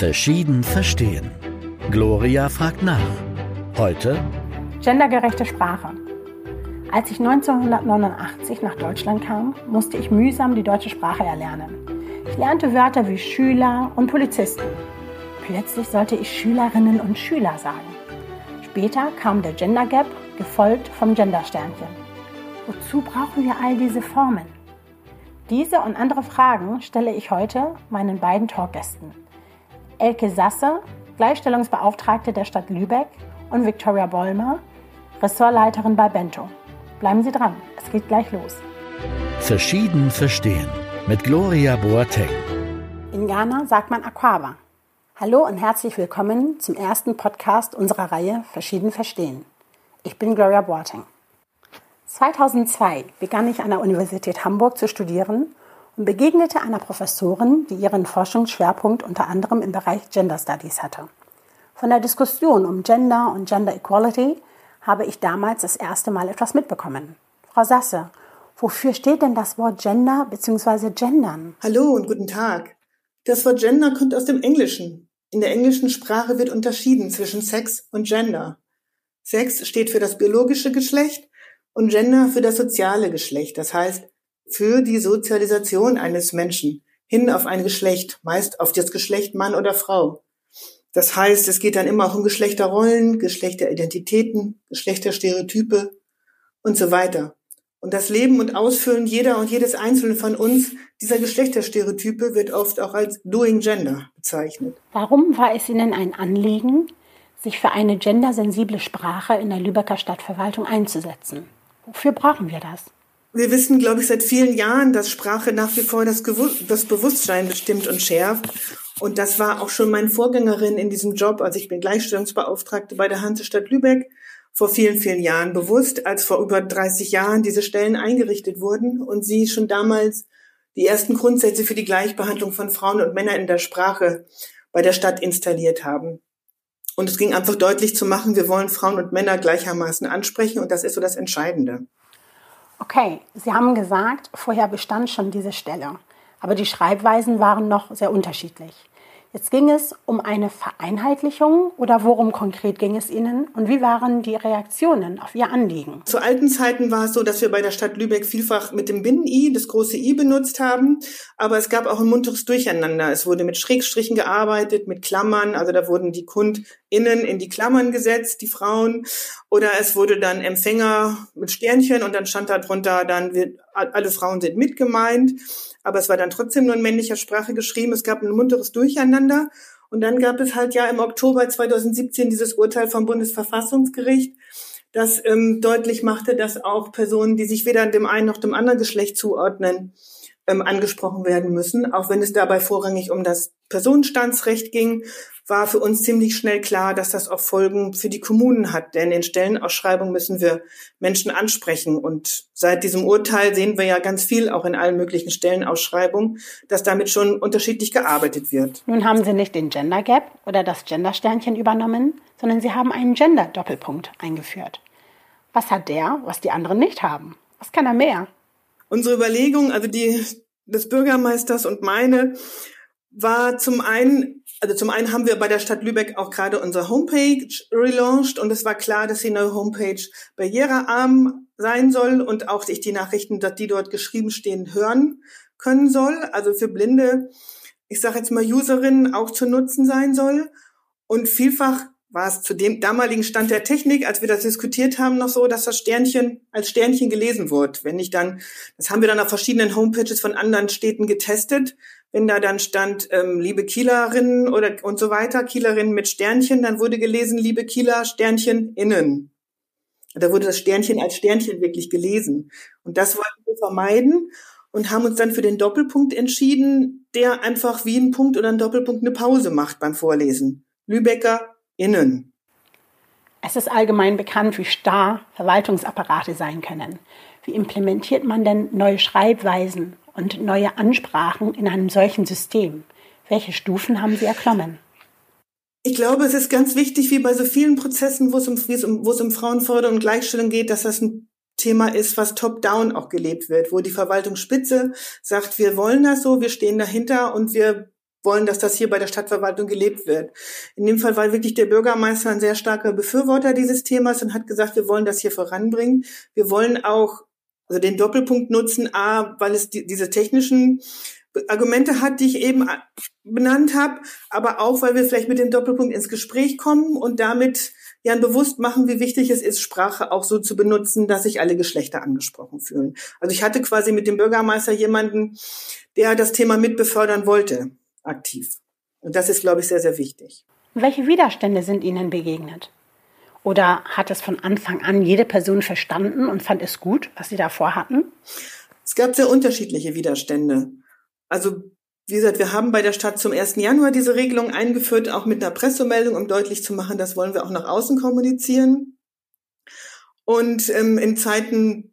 Verschieden verstehen. Gloria fragt nach. Heute Gendergerechte Sprache. Als ich 1989 nach Deutschland kam, musste ich mühsam die deutsche Sprache erlernen. Ich lernte Wörter wie Schüler und Polizisten. Plötzlich sollte ich Schülerinnen und Schüler sagen. Später kam der Gender Gap, gefolgt vom Gendersternchen. Wozu brauchen wir all diese Formen? Diese und andere Fragen stelle ich heute meinen beiden Talkgästen. Elke Sasse, Gleichstellungsbeauftragte der Stadt Lübeck und Victoria Bollmer, Ressortleiterin bei Bento. Bleiben Sie dran, es geht gleich los. Verschieden verstehen mit Gloria Boateng. In Ghana sagt man Aquaba. Hallo und herzlich willkommen zum ersten Podcast unserer Reihe Verschieden verstehen. Ich bin Gloria Boateng. 2002 begann ich an der Universität Hamburg zu studieren begegnete einer Professorin, die ihren Forschungsschwerpunkt unter anderem im Bereich Gender Studies hatte. Von der Diskussion um Gender und Gender Equality habe ich damals das erste Mal etwas mitbekommen. Frau Sasse, wofür steht denn das Wort Gender bzw. Gendern? Hallo und guten Tag. Das Wort Gender kommt aus dem Englischen. In der englischen Sprache wird unterschieden zwischen Sex und Gender. Sex steht für das biologische Geschlecht und Gender für das soziale Geschlecht, das heißt für die Sozialisation eines Menschen hin auf ein Geschlecht, meist auf das Geschlecht Mann oder Frau. Das heißt, es geht dann immer auch um Geschlechterrollen, Geschlechteridentitäten, Geschlechterstereotype und so weiter. Und das Leben und Ausfüllen jeder und jedes Einzelnen von uns, dieser Geschlechterstereotype, wird oft auch als Doing Gender bezeichnet. Warum war es Ihnen ein Anliegen, sich für eine gendersensible Sprache in der Lübecker Stadtverwaltung einzusetzen? Wofür brauchen wir das? Wir wissen, glaube ich, seit vielen Jahren, dass Sprache nach wie vor das, das Bewusstsein bestimmt und schärft. Und das war auch schon meine Vorgängerin in diesem Job. Also ich bin Gleichstellungsbeauftragte bei der Hansestadt Lübeck vor vielen, vielen Jahren bewusst, als vor über 30 Jahren diese Stellen eingerichtet wurden und sie schon damals die ersten Grundsätze für die Gleichbehandlung von Frauen und Männern in der Sprache bei der Stadt installiert haben. Und es ging einfach deutlich zu machen, wir wollen Frauen und Männer gleichermaßen ansprechen und das ist so das Entscheidende. Okay, Sie haben gesagt, vorher bestand schon diese Stelle, aber die Schreibweisen waren noch sehr unterschiedlich. Jetzt ging es um eine Vereinheitlichung oder worum konkret ging es Ihnen und wie waren die Reaktionen auf Ihr Anliegen? Zu alten Zeiten war es so, dass wir bei der Stadt Lübeck vielfach mit dem Binnen-I, das große I benutzt haben, aber es gab auch ein munteres Durcheinander. Es wurde mit Schrägstrichen gearbeitet, mit Klammern, also da wurden die KundInnen in die Klammern gesetzt, die Frauen, oder es wurde dann Empfänger mit Sternchen und dann stand da drunter, dann wird, alle Frauen sind mitgemeint aber es war dann trotzdem nur in männlicher Sprache geschrieben. Es gab ein munteres Durcheinander. Und dann gab es halt ja im Oktober 2017 dieses Urteil vom Bundesverfassungsgericht, das ähm, deutlich machte, dass auch Personen, die sich weder dem einen noch dem anderen Geschlecht zuordnen, ähm, angesprochen werden müssen, auch wenn es dabei vorrangig um das Personenstandsrecht ging war für uns ziemlich schnell klar, dass das auch Folgen für die Kommunen hat. Denn in Stellenausschreibungen müssen wir Menschen ansprechen. Und seit diesem Urteil sehen wir ja ganz viel, auch in allen möglichen Stellenausschreibungen, dass damit schon unterschiedlich gearbeitet wird. Nun haben Sie nicht den Gender Gap oder das Gender-Sternchen übernommen, sondern Sie haben einen Gender-Doppelpunkt eingeführt. Was hat der, was die anderen nicht haben? Was kann er mehr? Unsere Überlegung, also die des Bürgermeisters und meine, war zum einen, also zum einen haben wir bei der Stadt Lübeck auch gerade unsere Homepage relaunched und es war klar, dass die neue Homepage barrierearm sein soll und auch sich die Nachrichten, die dort geschrieben stehen, hören können soll. Also für blinde, ich sage jetzt mal Userinnen auch zu nutzen sein soll. Und vielfach war es zu dem damaligen Stand der Technik, als wir das diskutiert haben, noch so, dass das Sternchen als Sternchen gelesen wird. Wenn ich dann, das haben wir dann auf verschiedenen Homepages von anderen Städten getestet, wenn da dann stand, ähm, liebe Kielerinnen oder und so weiter, Kielerinnen mit Sternchen, dann wurde gelesen, liebe Kieler, Sternchen innen. Da wurde das Sternchen als Sternchen wirklich gelesen. Und das wollten wir vermeiden und haben uns dann für den Doppelpunkt entschieden, der einfach wie ein Punkt oder ein Doppelpunkt eine Pause macht beim Vorlesen. Lübecker innen. Es ist allgemein bekannt, wie starr Verwaltungsapparate sein können. Wie implementiert man denn neue Schreibweisen und neue Ansprachen in einem solchen System? Welche Stufen haben Sie erklommen? Ich glaube, es ist ganz wichtig, wie bei so vielen Prozessen, wo es um, wo es um Frauenförderung und Gleichstellung geht, dass das ein Thema ist, was top-down auch gelebt wird, wo die Verwaltungsspitze sagt, wir wollen das so, wir stehen dahinter und wir wollen, dass das hier bei der Stadtverwaltung gelebt wird. In dem Fall war wirklich der Bürgermeister ein sehr starker Befürworter dieses Themas und hat gesagt, wir wollen das hier voranbringen. Wir wollen auch also den Doppelpunkt nutzen, a, weil es die, diese technischen Argumente hat, die ich eben benannt habe, aber auch, weil wir vielleicht mit dem Doppelpunkt ins Gespräch kommen und damit ja bewusst machen, wie wichtig es ist, Sprache auch so zu benutzen, dass sich alle Geschlechter angesprochen fühlen. Also ich hatte quasi mit dem Bürgermeister jemanden, der das Thema mitbefördern wollte, aktiv. Und das ist, glaube ich, sehr, sehr wichtig. Welche Widerstände sind Ihnen begegnet? Oder hat es von Anfang an jede Person verstanden und fand es gut, was Sie davor hatten? Es gab sehr unterschiedliche Widerstände. Also wie gesagt, wir haben bei der Stadt zum 1. Januar diese Regelung eingeführt, auch mit einer Pressemeldung, um deutlich zu machen, das wollen wir auch nach außen kommunizieren. Und ähm, in Zeiten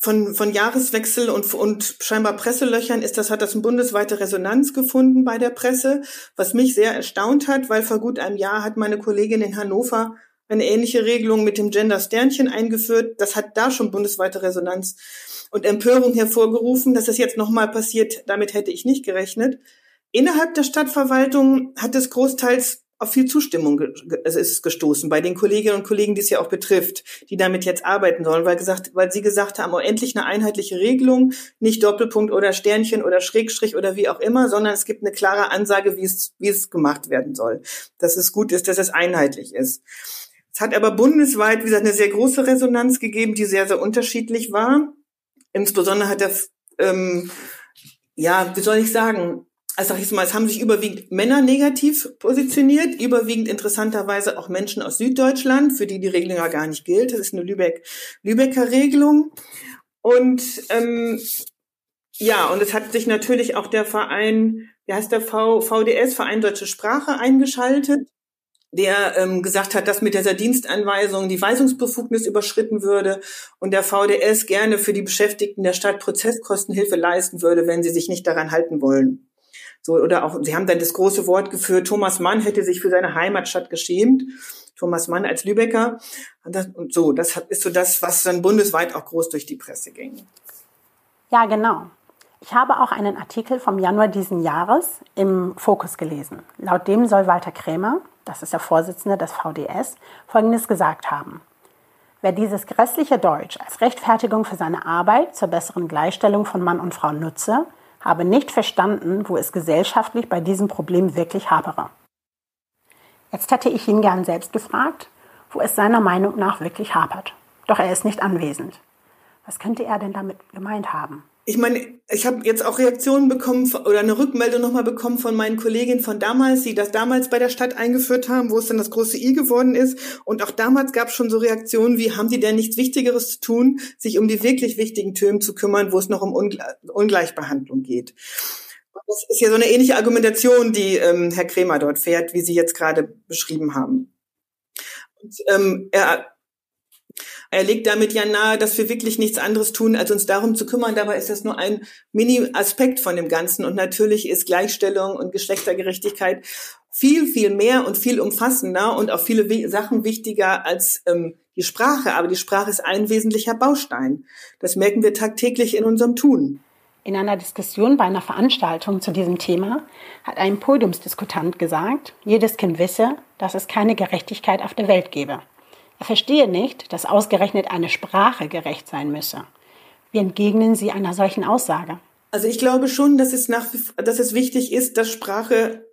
von, von Jahreswechsel und, und scheinbar Presselöchern ist das, hat das eine bundesweite Resonanz gefunden bei der Presse, was mich sehr erstaunt hat, weil vor gut einem Jahr hat meine Kollegin in Hannover eine ähnliche Regelung mit dem Gender-Sternchen eingeführt. Das hat da schon bundesweite Resonanz und Empörung hervorgerufen, dass das jetzt nochmal passiert. Damit hätte ich nicht gerechnet. Innerhalb der Stadtverwaltung hat es großteils auf viel Zustimmung es ist gestoßen bei den Kolleginnen und Kollegen, die es ja auch betrifft, die damit jetzt arbeiten sollen, weil gesagt, weil sie gesagt haben, oh, endlich eine einheitliche Regelung, nicht Doppelpunkt oder Sternchen oder Schrägstrich oder wie auch immer, sondern es gibt eine klare Ansage, wie es, wie es gemacht werden soll. Dass es gut ist, dass es einheitlich ist. Es hat aber bundesweit, wie gesagt, eine sehr große Resonanz gegeben, die sehr, sehr unterschiedlich war. Insbesondere hat der, ähm, ja, wie soll ich sagen, also sag ich mal, es haben sich überwiegend Männer negativ positioniert, überwiegend interessanterweise auch Menschen aus Süddeutschland, für die die Regelung ja gar nicht gilt. Das ist eine Lübeck, Lübecker Regelung. Und ähm, ja, und es hat sich natürlich auch der Verein, wie heißt der v, VDS, Verein Deutsche Sprache, eingeschaltet der ähm, gesagt hat, dass mit dieser Dienstanweisung die Weisungsbefugnis überschritten würde und der VDS gerne für die Beschäftigten der Stadt Prozesskostenhilfe leisten würde, wenn sie sich nicht daran halten wollen. So, oder auch, sie haben dann das große Wort geführt, Thomas Mann hätte sich für seine Heimatstadt geschämt. Thomas Mann als Lübecker. Und, das, und so, das ist so das, was dann bundesweit auch groß durch die Presse ging. Ja, genau. Ich habe auch einen Artikel vom Januar diesen Jahres im Fokus gelesen. Laut dem soll Walter Krämer, das ist der Vorsitzende des VDS, Folgendes gesagt haben. Wer dieses grässliche Deutsch als Rechtfertigung für seine Arbeit zur besseren Gleichstellung von Mann und Frau nutze, habe nicht verstanden, wo es gesellschaftlich bei diesem Problem wirklich hapere. Jetzt hätte ich ihn gern selbst gefragt, wo es seiner Meinung nach wirklich hapert. Doch er ist nicht anwesend. Was könnte er denn damit gemeint haben? Ich meine, ich habe jetzt auch Reaktionen bekommen oder eine Rückmeldung nochmal bekommen von meinen Kolleginnen von damals, die das damals bei der Stadt eingeführt haben, wo es dann das große I geworden ist. Und auch damals gab es schon so Reaktionen wie, haben die denn nichts Wichtigeres zu tun, sich um die wirklich wichtigen Themen zu kümmern, wo es noch um Ungle Ungleichbehandlung geht. Das ist ja so eine ähnliche Argumentation, die ähm, Herr Kremer dort fährt, wie Sie jetzt gerade beschrieben haben. Und, ähm, er er legt damit ja nahe, dass wir wirklich nichts anderes tun, als uns darum zu kümmern. Dabei ist das nur ein Mini-Aspekt von dem Ganzen. Und natürlich ist Gleichstellung und Geschlechtergerechtigkeit viel, viel mehr und viel umfassender und auch viele Sachen wichtiger als ähm, die Sprache. Aber die Sprache ist ein wesentlicher Baustein. Das merken wir tagtäglich in unserem Tun. In einer Diskussion bei einer Veranstaltung zu diesem Thema hat ein Podiumsdiskutant gesagt, jedes Kind wisse, dass es keine Gerechtigkeit auf der Welt gebe. Er verstehe nicht, dass ausgerechnet eine Sprache gerecht sein müsse. Wie entgegnen Sie einer solchen Aussage? Also ich glaube schon, dass es, nach, dass es wichtig ist, dass Sprache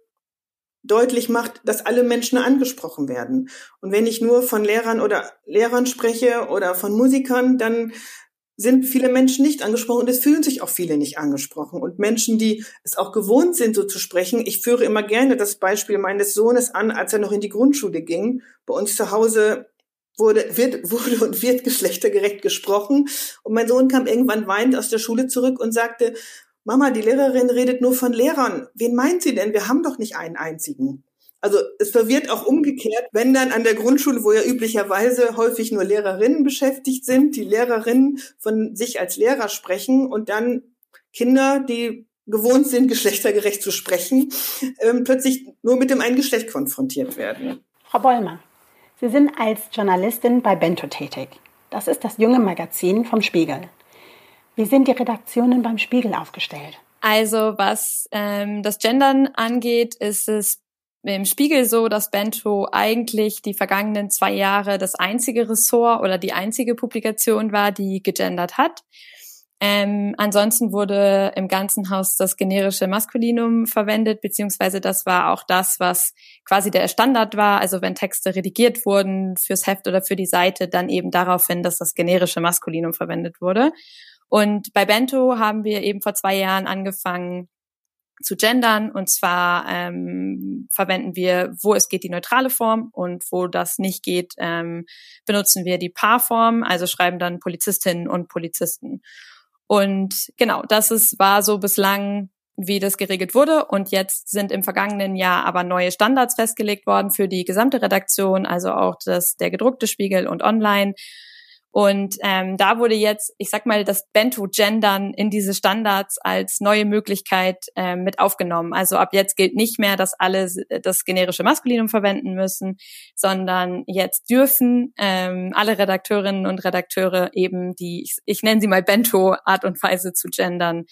deutlich macht, dass alle Menschen angesprochen werden. Und wenn ich nur von Lehrern oder Lehrern spreche oder von Musikern, dann sind viele Menschen nicht angesprochen und es fühlen sich auch viele nicht angesprochen. Und Menschen, die es auch gewohnt sind, so zu sprechen, ich führe immer gerne das Beispiel meines Sohnes an, als er noch in die Grundschule ging. Bei uns zu Hause wurde, wird, wurde und wird geschlechtergerecht gesprochen. Und mein Sohn kam irgendwann weinend aus der Schule zurück und sagte, Mama, die Lehrerin redet nur von Lehrern. Wen meint sie denn? Wir haben doch nicht einen einzigen. Also es verwirrt auch umgekehrt, wenn dann an der Grundschule, wo ja üblicherweise häufig nur Lehrerinnen beschäftigt sind, die Lehrerinnen von sich als Lehrer sprechen und dann Kinder, die gewohnt sind, geschlechtergerecht zu sprechen, ähm, plötzlich nur mit dem einen Geschlecht konfrontiert werden. Frau Bollmann, Sie sind als Journalistin bei Bento tätig. Das ist das junge Magazin vom Spiegel. Wie sind die Redaktionen beim Spiegel aufgestellt? Also was ähm, das Gendern angeht, ist es im Spiegel so, dass Bento eigentlich die vergangenen zwei Jahre das einzige Ressort oder die einzige Publikation war, die gegendert hat. Ähm, ansonsten wurde im ganzen Haus das generische Maskulinum verwendet, beziehungsweise das war auch das, was quasi der Standard war. Also wenn Texte redigiert wurden fürs Heft oder für die Seite, dann eben darauf hin, dass das generische Maskulinum verwendet wurde. Und bei Bento haben wir eben vor zwei Jahren angefangen, zu gendern. Und zwar ähm, verwenden wir, wo es geht, die neutrale Form und wo das nicht geht, ähm, benutzen wir die Paarform, also schreiben dann Polizistinnen und Polizisten. Und genau, das ist, war so bislang, wie das geregelt wurde. Und jetzt sind im vergangenen Jahr aber neue Standards festgelegt worden für die gesamte Redaktion, also auch das, der gedruckte Spiegel und online. Und ähm, da wurde jetzt, ich sag mal, das Bento-Gendern in diese Standards als neue Möglichkeit äh, mit aufgenommen. Also ab jetzt gilt nicht mehr, dass alle das generische Maskulinum verwenden müssen, sondern jetzt dürfen ähm, alle Redakteurinnen und Redakteure eben die, ich, ich nenne sie mal Bento-Art und Weise zu gendern,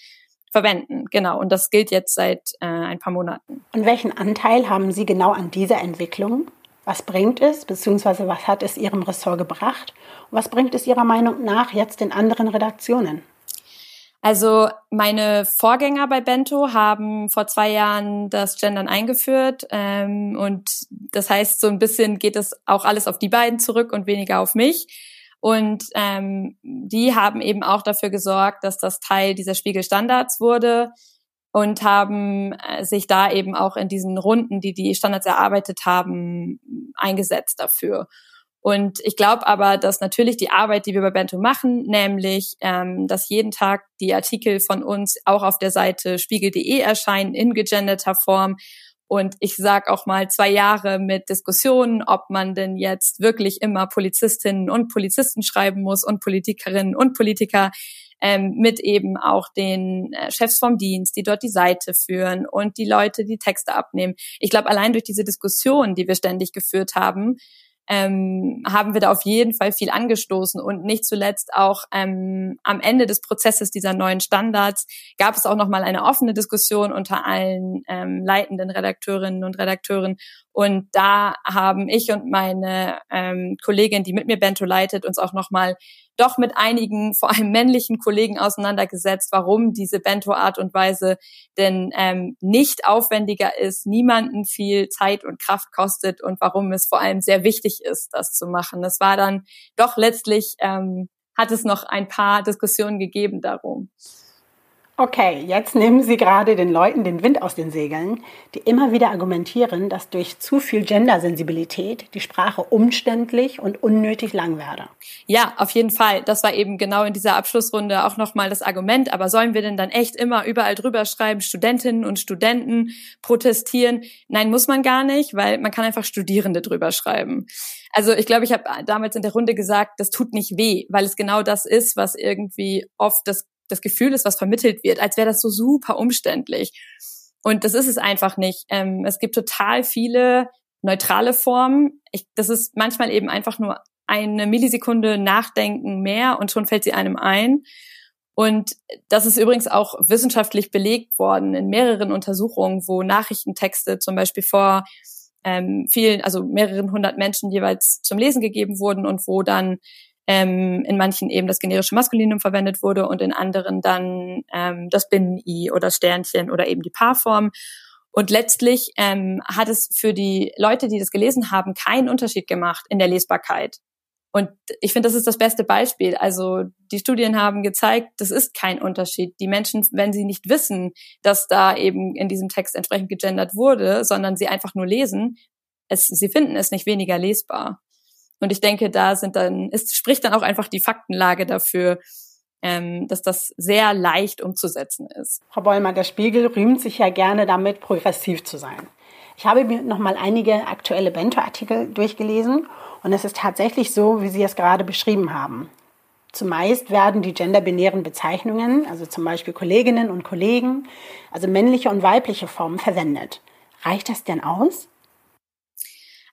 verwenden. Genau. Und das gilt jetzt seit äh, ein paar Monaten. Und welchen Anteil haben Sie genau an dieser Entwicklung? Was bringt es, beziehungsweise was hat es Ihrem Ressort gebracht? Und was bringt es Ihrer Meinung nach jetzt in anderen Redaktionen? Also meine Vorgänger bei Bento haben vor zwei Jahren das Gendern eingeführt ähm, und das heißt, so ein bisschen geht es auch alles auf die beiden zurück und weniger auf mich. Und ähm, die haben eben auch dafür gesorgt, dass das Teil dieser Spiegelstandards wurde und haben äh, sich da eben auch in diesen Runden, die die Standards erarbeitet haben, eingesetzt dafür. Und ich glaube aber, dass natürlich die Arbeit, die wir bei Bento machen, nämlich, ähm, dass jeden Tag die Artikel von uns auch auf der Seite spiegel.de erscheinen in gegenderter Form. Und ich sag auch mal zwei Jahre mit Diskussionen, ob man denn jetzt wirklich immer Polizistinnen und Polizisten schreiben muss und Politikerinnen und Politiker ähm, mit eben auch den äh, Chefs vom Dienst, die dort die Seite führen und die Leute, die Texte abnehmen. Ich glaube, allein durch diese Diskussion, die wir ständig geführt haben, ähm, haben wir da auf jeden Fall viel angestoßen und nicht zuletzt auch ähm, am Ende des Prozesses dieser neuen Standards gab es auch noch mal eine offene Diskussion unter allen ähm, leitenden Redakteurinnen und Redakteuren und da haben ich und meine ähm, Kollegin, die mit mir Bento leitet, uns auch noch mal doch mit einigen, vor allem männlichen Kollegen auseinandergesetzt, warum diese Bento-Art und Weise denn ähm, nicht aufwendiger ist, niemanden viel Zeit und Kraft kostet und warum es vor allem sehr wichtig ist, das zu machen. Das war dann doch letztlich, ähm, hat es noch ein paar Diskussionen gegeben darum. Okay, jetzt nehmen Sie gerade den Leuten den Wind aus den Segeln, die immer wieder argumentieren, dass durch zu viel Gendersensibilität die Sprache umständlich und unnötig lang werde. Ja, auf jeden Fall. Das war eben genau in dieser Abschlussrunde auch nochmal das Argument. Aber sollen wir denn dann echt immer überall drüber schreiben, Studentinnen und Studenten protestieren? Nein, muss man gar nicht, weil man kann einfach Studierende drüber schreiben. Also ich glaube, ich habe damals in der Runde gesagt, das tut nicht weh, weil es genau das ist, was irgendwie oft das das Gefühl ist, was vermittelt wird, als wäre das so super umständlich. Und das ist es einfach nicht. Ähm, es gibt total viele neutrale Formen. Ich, das ist manchmal eben einfach nur eine Millisekunde Nachdenken mehr und schon fällt sie einem ein. Und das ist übrigens auch wissenschaftlich belegt worden in mehreren Untersuchungen, wo Nachrichtentexte zum Beispiel vor ähm, vielen, also mehreren hundert Menschen jeweils zum Lesen gegeben wurden und wo dann ähm, in manchen eben das generische Maskulinum verwendet wurde und in anderen dann ähm, das Binnen-I oder Sternchen oder eben die Paarform. Und letztlich ähm, hat es für die Leute, die das gelesen haben, keinen Unterschied gemacht in der Lesbarkeit. Und ich finde, das ist das beste Beispiel. Also die Studien haben gezeigt, das ist kein Unterschied. Die Menschen, wenn sie nicht wissen, dass da eben in diesem Text entsprechend gegendert wurde, sondern sie einfach nur lesen, es, sie finden es nicht weniger lesbar. Und ich denke, da sind dann, es spricht dann auch einfach die Faktenlage dafür, ähm, dass das sehr leicht umzusetzen ist. Frau Bollmer, der Spiegel rühmt sich ja gerne damit, progressiv zu sein. Ich habe mir noch mal einige aktuelle Bento-Artikel durchgelesen und es ist tatsächlich so, wie Sie es gerade beschrieben haben. Zumeist werden die genderbinären Bezeichnungen, also zum Beispiel Kolleginnen und Kollegen, also männliche und weibliche Formen verwendet. Reicht das denn aus?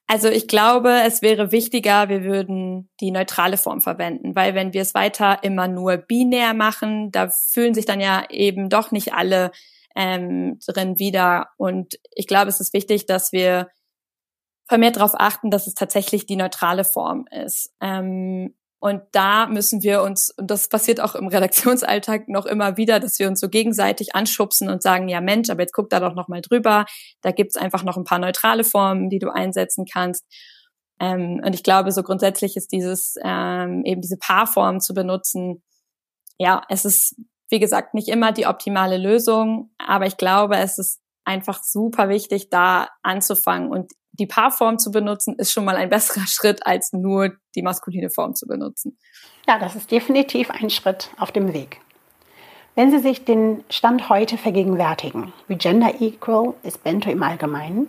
Also ich glaube, es wäre wichtiger, wir würden die neutrale Form verwenden, weil wenn wir es weiter immer nur binär machen, da fühlen sich dann ja eben doch nicht alle ähm, drin wieder. Und ich glaube, es ist wichtig, dass wir vermehrt darauf achten, dass es tatsächlich die neutrale Form ist. Ähm, und da müssen wir uns, und das passiert auch im Redaktionsalltag noch immer wieder, dass wir uns so gegenseitig anschubsen und sagen, ja Mensch, aber jetzt guck da doch noch mal drüber. Da gibt's einfach noch ein paar neutrale Formen, die du einsetzen kannst. Ähm, und ich glaube, so grundsätzlich ist dieses, ähm, eben diese Paarform zu benutzen, ja, es ist, wie gesagt, nicht immer die optimale Lösung, aber ich glaube, es ist einfach super wichtig, da anzufangen. Und die Paarform zu benutzen, ist schon mal ein besserer Schritt, als nur die maskuline Form zu benutzen. Ja, das ist definitiv ein Schritt auf dem Weg. Wenn Sie sich den Stand heute vergegenwärtigen, wie gender equal ist Bento im Allgemeinen?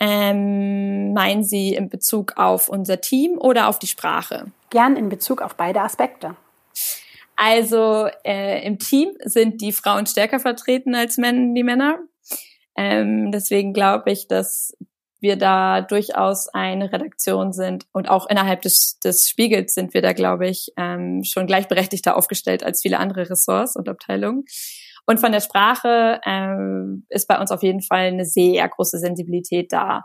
Ähm, meinen Sie in Bezug auf unser Team oder auf die Sprache? Gern in Bezug auf beide Aspekte. Also äh, im Team sind die Frauen stärker vertreten als Männer, die Männer. Ähm, deswegen glaube ich, dass wir da durchaus eine Redaktion sind und auch innerhalb des, des Spiegels sind wir da, glaube ich, ähm, schon gleichberechtigter aufgestellt als viele andere Ressorts und Abteilungen. Und von der Sprache ähm, ist bei uns auf jeden Fall eine sehr große Sensibilität da.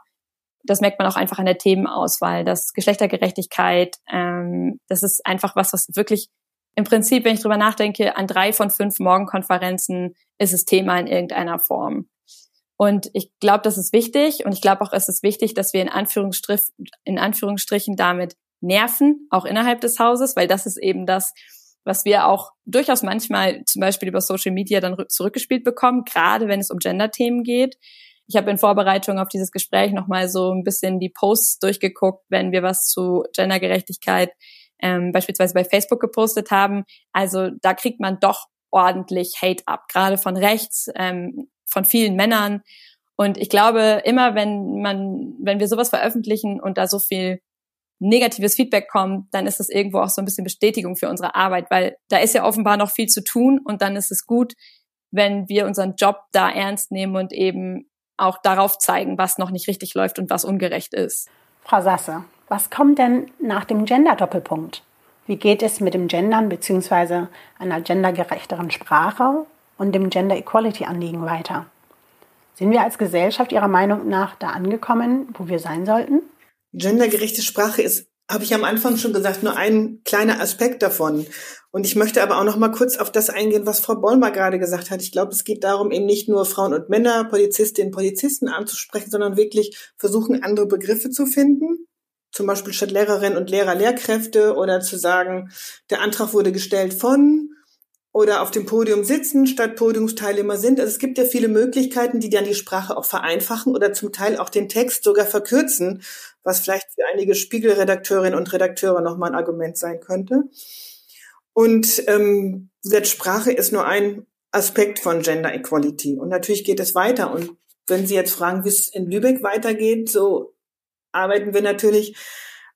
Das merkt man auch einfach an der Themenauswahl. Das Geschlechtergerechtigkeit, ähm, das ist einfach was, was wirklich im Prinzip, wenn ich drüber nachdenke, an drei von fünf Morgenkonferenzen ist es Thema in irgendeiner Form. Und ich glaube, das ist wichtig. Und ich glaube auch, es ist wichtig, dass wir in, Anführungsstrich, in Anführungsstrichen damit nerven, auch innerhalb des Hauses, weil das ist eben das, was wir auch durchaus manchmal zum Beispiel über Social Media dann zurückgespielt bekommen, gerade wenn es um Gender-Themen geht. Ich habe in Vorbereitung auf dieses Gespräch nochmal so ein bisschen die Posts durchgeguckt, wenn wir was zu Gendergerechtigkeit ähm, beispielsweise bei Facebook gepostet haben. Also da kriegt man doch ordentlich Hate ab, gerade von rechts, ähm, von vielen Männern. Und ich glaube, immer wenn man, wenn wir sowas veröffentlichen und da so viel negatives Feedback kommt, dann ist das irgendwo auch so ein bisschen Bestätigung für unsere Arbeit, weil da ist ja offenbar noch viel zu tun und dann ist es gut, wenn wir unseren Job da ernst nehmen und eben auch darauf zeigen, was noch nicht richtig läuft und was ungerecht ist. Frau Sasse, was kommt denn nach dem Gender-Doppelpunkt? Wie geht es mit dem Gendern bzw. einer gendergerechteren Sprache und dem Gender Equality-Anliegen weiter? Sind wir als Gesellschaft Ihrer Meinung nach da angekommen, wo wir sein sollten? Gendergerechte Sprache ist, habe ich am Anfang schon gesagt, nur ein kleiner Aspekt davon. Und ich möchte aber auch noch mal kurz auf das eingehen, was Frau Bollmer gerade gesagt hat. Ich glaube, es geht darum, eben nicht nur Frauen und Männer, Polizistinnen, Polizisten anzusprechen, sondern wirklich versuchen, andere Begriffe zu finden zum Beispiel statt Lehrerinnen und Lehrer Lehrkräfte oder zu sagen, der Antrag wurde gestellt von oder auf dem Podium sitzen statt Podiumsteilnehmer sind. Also es gibt ja viele Möglichkeiten, die dann die Sprache auch vereinfachen oder zum Teil auch den Text sogar verkürzen, was vielleicht für einige Spiegelredakteurinnen und Redakteure nochmal ein Argument sein könnte. Und ähm, Sprache ist nur ein Aspekt von Gender Equality. Und natürlich geht es weiter. Und wenn Sie jetzt fragen, wie es in Lübeck weitergeht, so arbeiten wir natürlich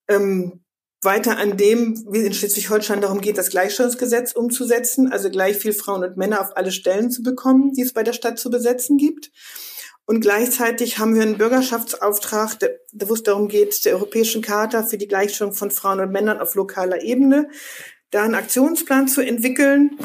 ähm, weiter an dem, wie in Schleswig-Holstein darum geht, das Gleichstellungsgesetz umzusetzen, also gleich viel Frauen und Männer auf alle Stellen zu bekommen, die es bei der Stadt zu besetzen gibt. Und gleichzeitig haben wir einen Bürgerschaftsauftrag, der, wo es darum geht, der Europäischen Charta für die Gleichstellung von Frauen und Männern auf lokaler Ebene, da einen Aktionsplan zu entwickeln.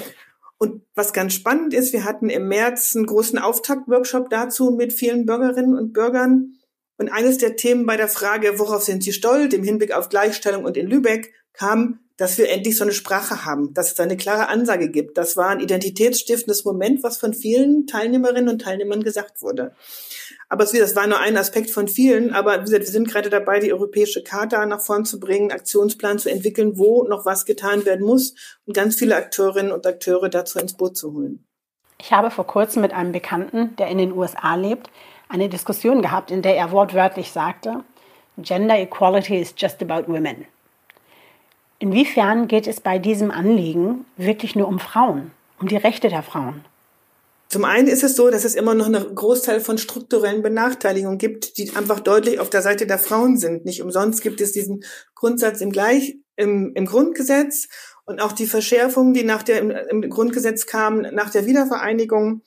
Und was ganz spannend ist, wir hatten im März einen großen Auftaktworkshop dazu mit vielen Bürgerinnen und Bürgern, und eines der Themen bei der Frage, worauf sind Sie stolz, im Hinblick auf Gleichstellung und in Lübeck, kam, dass wir endlich so eine Sprache haben, dass es eine klare Ansage gibt. Das war ein identitätsstiftendes Moment, was von vielen Teilnehmerinnen und Teilnehmern gesagt wurde. Aber das war nur ein Aspekt von vielen. Aber wie gesagt, wir sind gerade dabei, die europäische Charta nach vorn zu bringen, Aktionsplan zu entwickeln, wo noch was getan werden muss und ganz viele Akteurinnen und Akteure dazu ins Boot zu holen. Ich habe vor kurzem mit einem Bekannten, der in den USA lebt, eine Diskussion gehabt, in der er wortwörtlich sagte, Gender Equality is just about women. Inwiefern geht es bei diesem Anliegen wirklich nur um Frauen, um die Rechte der Frauen? Zum einen ist es so, dass es immer noch einen Großteil von strukturellen Benachteiligungen gibt, die einfach deutlich auf der Seite der Frauen sind. Nicht umsonst gibt es diesen Grundsatz im Gleich, im, im Grundgesetz und auch die Verschärfungen, die nach der, im, im Grundgesetz kamen, nach der Wiedervereinigung,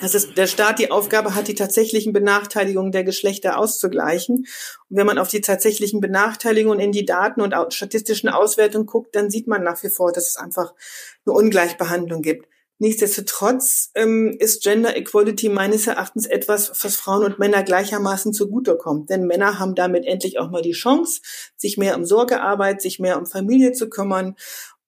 dass es der Staat die Aufgabe hat, die tatsächlichen Benachteiligungen der Geschlechter auszugleichen. Und wenn man auf die tatsächlichen Benachteiligungen in die Daten und statistischen Auswertungen guckt, dann sieht man nach wie vor, dass es einfach eine Ungleichbehandlung gibt. Nichtsdestotrotz ähm, ist Gender Equality meines Erachtens etwas, was Frauen und Männer gleichermaßen zugutekommt. Denn Männer haben damit endlich auch mal die Chance, sich mehr um Sorgearbeit, sich mehr um Familie zu kümmern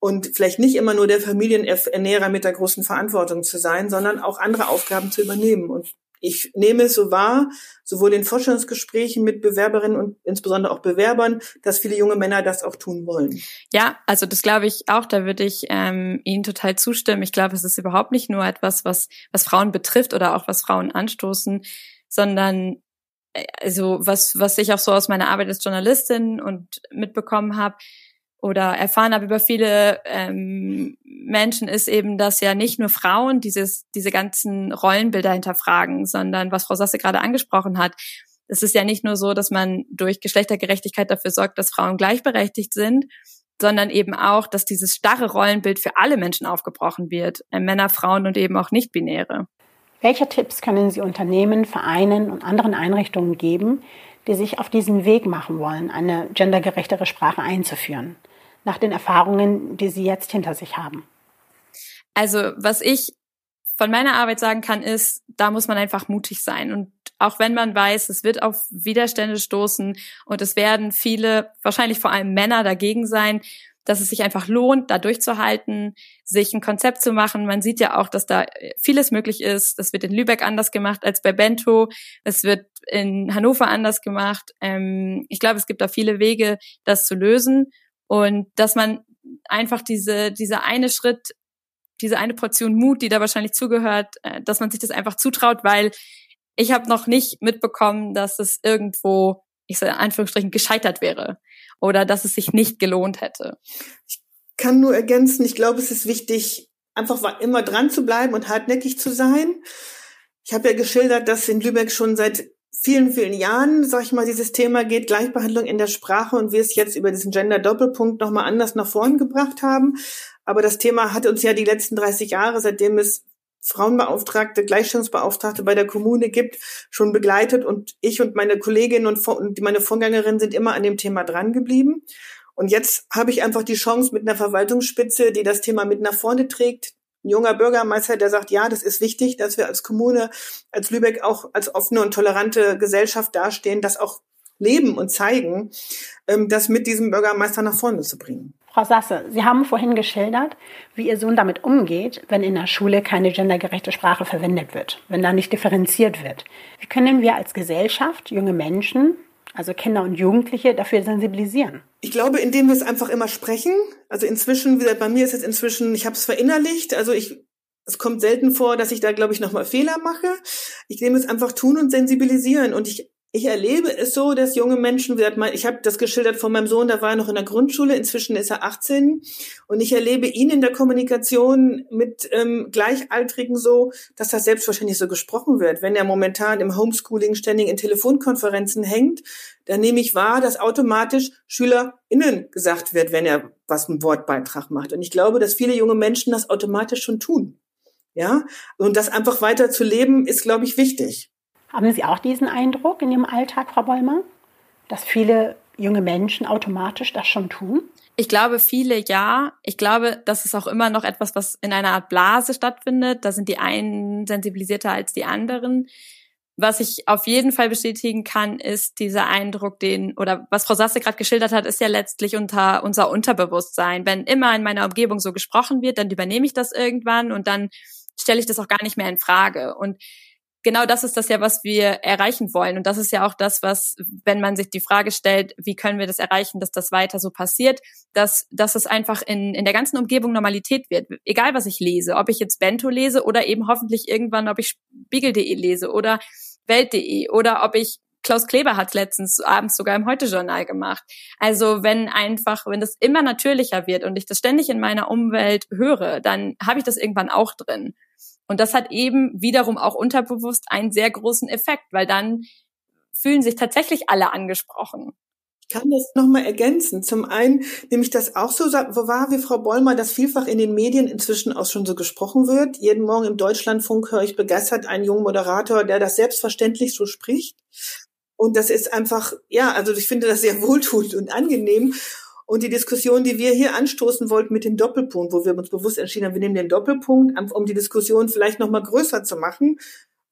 und vielleicht nicht immer nur der Familienernährer mit der großen Verantwortung zu sein, sondern auch andere Aufgaben zu übernehmen. Und ich nehme es so wahr, sowohl in Vorstellungsgesprächen mit Bewerberinnen und insbesondere auch Bewerbern, dass viele junge Männer das auch tun wollen. Ja, also das glaube ich auch. Da würde ich ähm, Ihnen total zustimmen. Ich glaube, es ist überhaupt nicht nur etwas, was was Frauen betrifft oder auch was Frauen anstoßen, sondern äh, also was was ich auch so aus meiner Arbeit als Journalistin und mitbekommen habe oder erfahren habe über viele ähm, Menschen, ist eben, dass ja nicht nur Frauen dieses, diese ganzen Rollenbilder hinterfragen, sondern was Frau Sasse gerade angesprochen hat, es ist ja nicht nur so, dass man durch Geschlechtergerechtigkeit dafür sorgt, dass Frauen gleichberechtigt sind, sondern eben auch, dass dieses starre Rollenbild für alle Menschen aufgebrochen wird, äh, Männer, Frauen und eben auch Nicht-Binäre. Welche Tipps können Sie Unternehmen, Vereinen und anderen Einrichtungen geben, die sich auf diesen Weg machen wollen, eine gendergerechtere Sprache einzuführen? Nach den Erfahrungen, die Sie jetzt hinter sich haben? Also was ich von meiner Arbeit sagen kann, ist, da muss man einfach mutig sein. Und auch wenn man weiß, es wird auf Widerstände stoßen und es werden viele, wahrscheinlich vor allem Männer dagegen sein, dass es sich einfach lohnt, da durchzuhalten, sich ein Konzept zu machen. Man sieht ja auch, dass da vieles möglich ist. Das wird in Lübeck anders gemacht als bei Bento. Es wird in Hannover anders gemacht. Ähm, ich glaube, es gibt da viele Wege, das zu lösen. Und dass man einfach diese, diese eine Schritt, diese eine Portion Mut, die da wahrscheinlich zugehört, äh, dass man sich das einfach zutraut, weil ich habe noch nicht mitbekommen, dass es irgendwo, ich sage in Anführungsstrichen, gescheitert wäre oder dass es sich nicht gelohnt hätte. Ich kann nur ergänzen, ich glaube, es ist wichtig, einfach immer dran zu bleiben und hartnäckig zu sein. Ich habe ja geschildert, dass in Lübeck schon seit vielen, vielen Jahren, sag ich mal, dieses Thema geht, Gleichbehandlung in der Sprache und wir es jetzt über diesen Gender-Doppelpunkt nochmal anders nach vorn gebracht haben. Aber das Thema hat uns ja die letzten 30 Jahre, seitdem es Frauenbeauftragte, Gleichstellungsbeauftragte bei der Kommune gibt, schon begleitet und ich und meine Kollegin und meine Vorgängerin sind immer an dem Thema dran geblieben. Und jetzt habe ich einfach die Chance mit einer Verwaltungsspitze, die das Thema mit nach vorne trägt, ein junger Bürgermeister, der sagt, ja, das ist wichtig, dass wir als Kommune, als Lübeck auch als offene und tolerante Gesellschaft dastehen, das auch leben und zeigen, ähm, das mit diesem Bürgermeister nach vorne zu bringen. Frau Sasse, Sie haben vorhin geschildert, wie Ihr Sohn damit umgeht, wenn in der Schule keine gendergerechte Sprache verwendet wird, wenn da nicht differenziert wird. Wie können wir als Gesellschaft junge Menschen also Kinder und Jugendliche dafür sensibilisieren? Ich glaube, indem wir es einfach immer sprechen. Also inzwischen, wie gesagt, bei mir ist es inzwischen, ich habe es verinnerlicht. Also ich, es kommt selten vor, dass ich da, glaube ich, nochmal Fehler mache. Ich nehme es einfach tun und sensibilisieren. Und ich ich erlebe es so, dass junge Menschen, ich habe das geschildert von meinem Sohn, der war noch in der Grundschule, inzwischen ist er 18 und ich erlebe ihn in der Kommunikation mit ähm, Gleichaltrigen so, dass das selbstverständlich so gesprochen wird. Wenn er momentan im Homeschooling ständig in Telefonkonferenzen hängt, dann nehme ich wahr, dass automatisch SchülerInnen gesagt wird, wenn er was einen Wortbeitrag macht. Und ich glaube, dass viele junge Menschen das automatisch schon tun. Ja, und das einfach weiter zu leben, ist, glaube ich, wichtig. Haben Sie auch diesen Eindruck in Ihrem Alltag, Frau Bollmer, dass viele junge Menschen automatisch das schon tun? Ich glaube, viele ja. Ich glaube, das ist auch immer noch etwas, was in einer Art Blase stattfindet. Da sind die einen sensibilisierter als die anderen. Was ich auf jeden Fall bestätigen kann, ist dieser Eindruck, den, oder was Frau Sasse gerade geschildert hat, ist ja letztlich unter unser Unterbewusstsein. Wenn immer in meiner Umgebung so gesprochen wird, dann übernehme ich das irgendwann und dann stelle ich das auch gar nicht mehr in Frage. Und genau das ist das ja, was wir erreichen wollen. Und das ist ja auch das, was, wenn man sich die Frage stellt, wie können wir das erreichen, dass das weiter so passiert, dass, dass es einfach in, in der ganzen Umgebung Normalität wird. Egal, was ich lese, ob ich jetzt Bento lese oder eben hoffentlich irgendwann, ob ich spiegel.de lese oder Welt.de oder ob ich Klaus Kleber hat letztens abends sogar im Heute-Journal gemacht. Also wenn einfach, wenn das immer natürlicher wird und ich das ständig in meiner Umwelt höre, dann habe ich das irgendwann auch drin. Und das hat eben wiederum auch unterbewusst einen sehr großen Effekt, weil dann fühlen sich tatsächlich alle angesprochen. Ich kann das nochmal ergänzen. Zum einen nämlich das auch so wo war wie Frau Bollmer, dass vielfach in den Medien inzwischen auch schon so gesprochen wird. Jeden Morgen im Deutschlandfunk höre ich begeistert einen jungen Moderator, der das selbstverständlich so spricht. Und das ist einfach, ja, also ich finde das sehr wohltuend und angenehm. Und die Diskussion, die wir hier anstoßen wollten mit dem Doppelpunkt, wo wir uns bewusst entschieden haben, wir nehmen den Doppelpunkt, um die Diskussion vielleicht noch mal größer zu machen.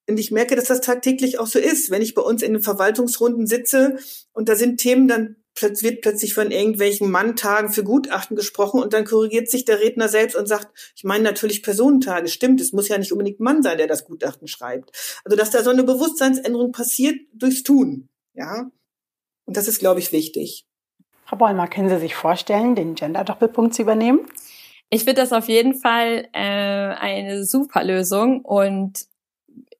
Und ich merke, dass das tagtäglich auch so ist, wenn ich bei uns in den Verwaltungsrunden sitze und da sind Themen dann wird plötzlich von irgendwelchen Manntagen für Gutachten gesprochen und dann korrigiert sich der Redner selbst und sagt, ich meine natürlich Personentage, stimmt, es muss ja nicht unbedingt Mann sein, der das Gutachten schreibt. Also dass da so eine Bewusstseinsänderung passiert durchs Tun, ja. Und das ist, glaube ich, wichtig. Frau Bollmer, können Sie sich vorstellen, den Gender-Doppelpunkt zu übernehmen? Ich finde das auf jeden Fall äh, eine super Lösung und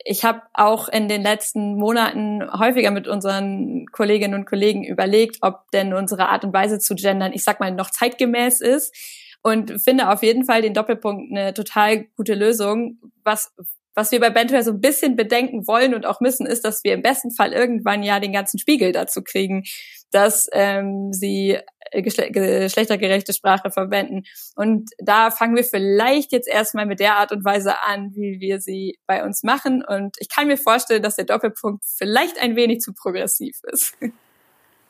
ich habe auch in den letzten Monaten häufiger mit unseren Kolleginnen und Kollegen überlegt, ob denn unsere Art und Weise zu gendern, ich sag mal, noch zeitgemäß ist und finde auf jeden Fall den Doppelpunkt eine total gute Lösung. Was was wir bei Bento so ein bisschen bedenken wollen und auch müssen, ist, dass wir im besten Fall irgendwann ja den ganzen Spiegel dazu kriegen, dass ähm, sie geschle geschlechtergerechte Sprache verwenden. Und da fangen wir vielleicht jetzt erstmal mit der Art und Weise an, wie wir sie bei uns machen. Und ich kann mir vorstellen, dass der Doppelpunkt vielleicht ein wenig zu progressiv ist.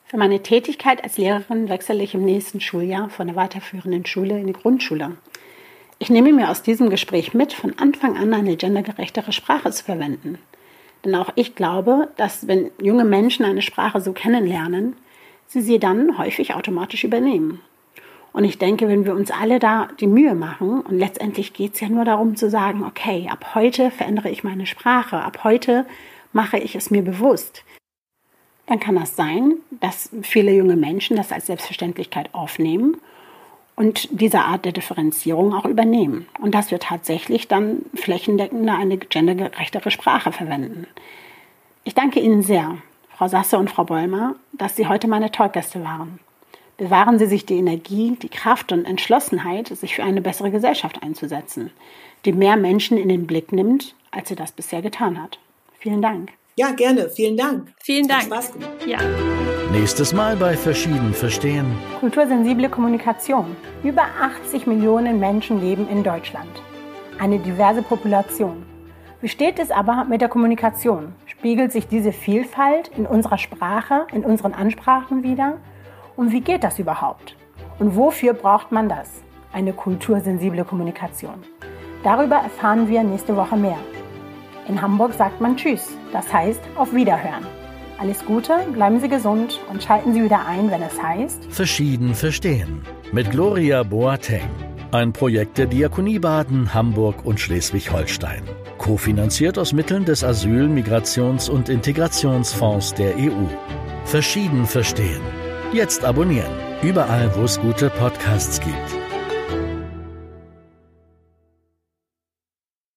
Für meine Tätigkeit als Lehrerin wechsle ich im nächsten Schuljahr von der weiterführenden Schule in die Grundschule. Ich nehme mir aus diesem Gespräch mit, von Anfang an eine gendergerechtere Sprache zu verwenden. Denn auch ich glaube, dass wenn junge Menschen eine Sprache so kennenlernen, sie sie dann häufig automatisch übernehmen. Und ich denke, wenn wir uns alle da die Mühe machen, und letztendlich geht es ja nur darum zu sagen, okay, ab heute verändere ich meine Sprache, ab heute mache ich es mir bewusst, dann kann das sein, dass viele junge Menschen das als Selbstverständlichkeit aufnehmen und diese Art der Differenzierung auch übernehmen. Und dass wir tatsächlich dann flächendeckender eine gendergerechtere Sprache verwenden. Ich danke Ihnen sehr, Frau Sasse und Frau Bollmer, dass Sie heute meine Talkgäste waren. Bewahren Sie sich die Energie, die Kraft und Entschlossenheit, sich für eine bessere Gesellschaft einzusetzen, die mehr Menschen in den Blick nimmt, als sie das bisher getan hat. Vielen Dank. Ja, gerne. Vielen Dank. Vielen Dank. Hat Spaß gemacht. Ja. Nächstes Mal bei Verschieden verstehen. Kultursensible Kommunikation. Über 80 Millionen Menschen leben in Deutschland. Eine diverse Population. Wie steht es aber mit der Kommunikation? Spiegelt sich diese Vielfalt in unserer Sprache, in unseren Ansprachen wieder? Und wie geht das überhaupt? Und wofür braucht man das? Eine kultursensible Kommunikation. Darüber erfahren wir nächste Woche mehr. In Hamburg sagt man Tschüss, das heißt auf Wiederhören. Alles Gute, bleiben Sie gesund und schalten Sie wieder ein, wenn es heißt Verschieden verstehen. Mit Gloria Boateng. Ein Projekt der Diakonie Baden, Hamburg und Schleswig-Holstein. Kofinanziert aus Mitteln des Asyl-, Migrations- und Integrationsfonds der EU. Verschieden verstehen. Jetzt abonnieren. Überall, wo es gute Podcasts gibt.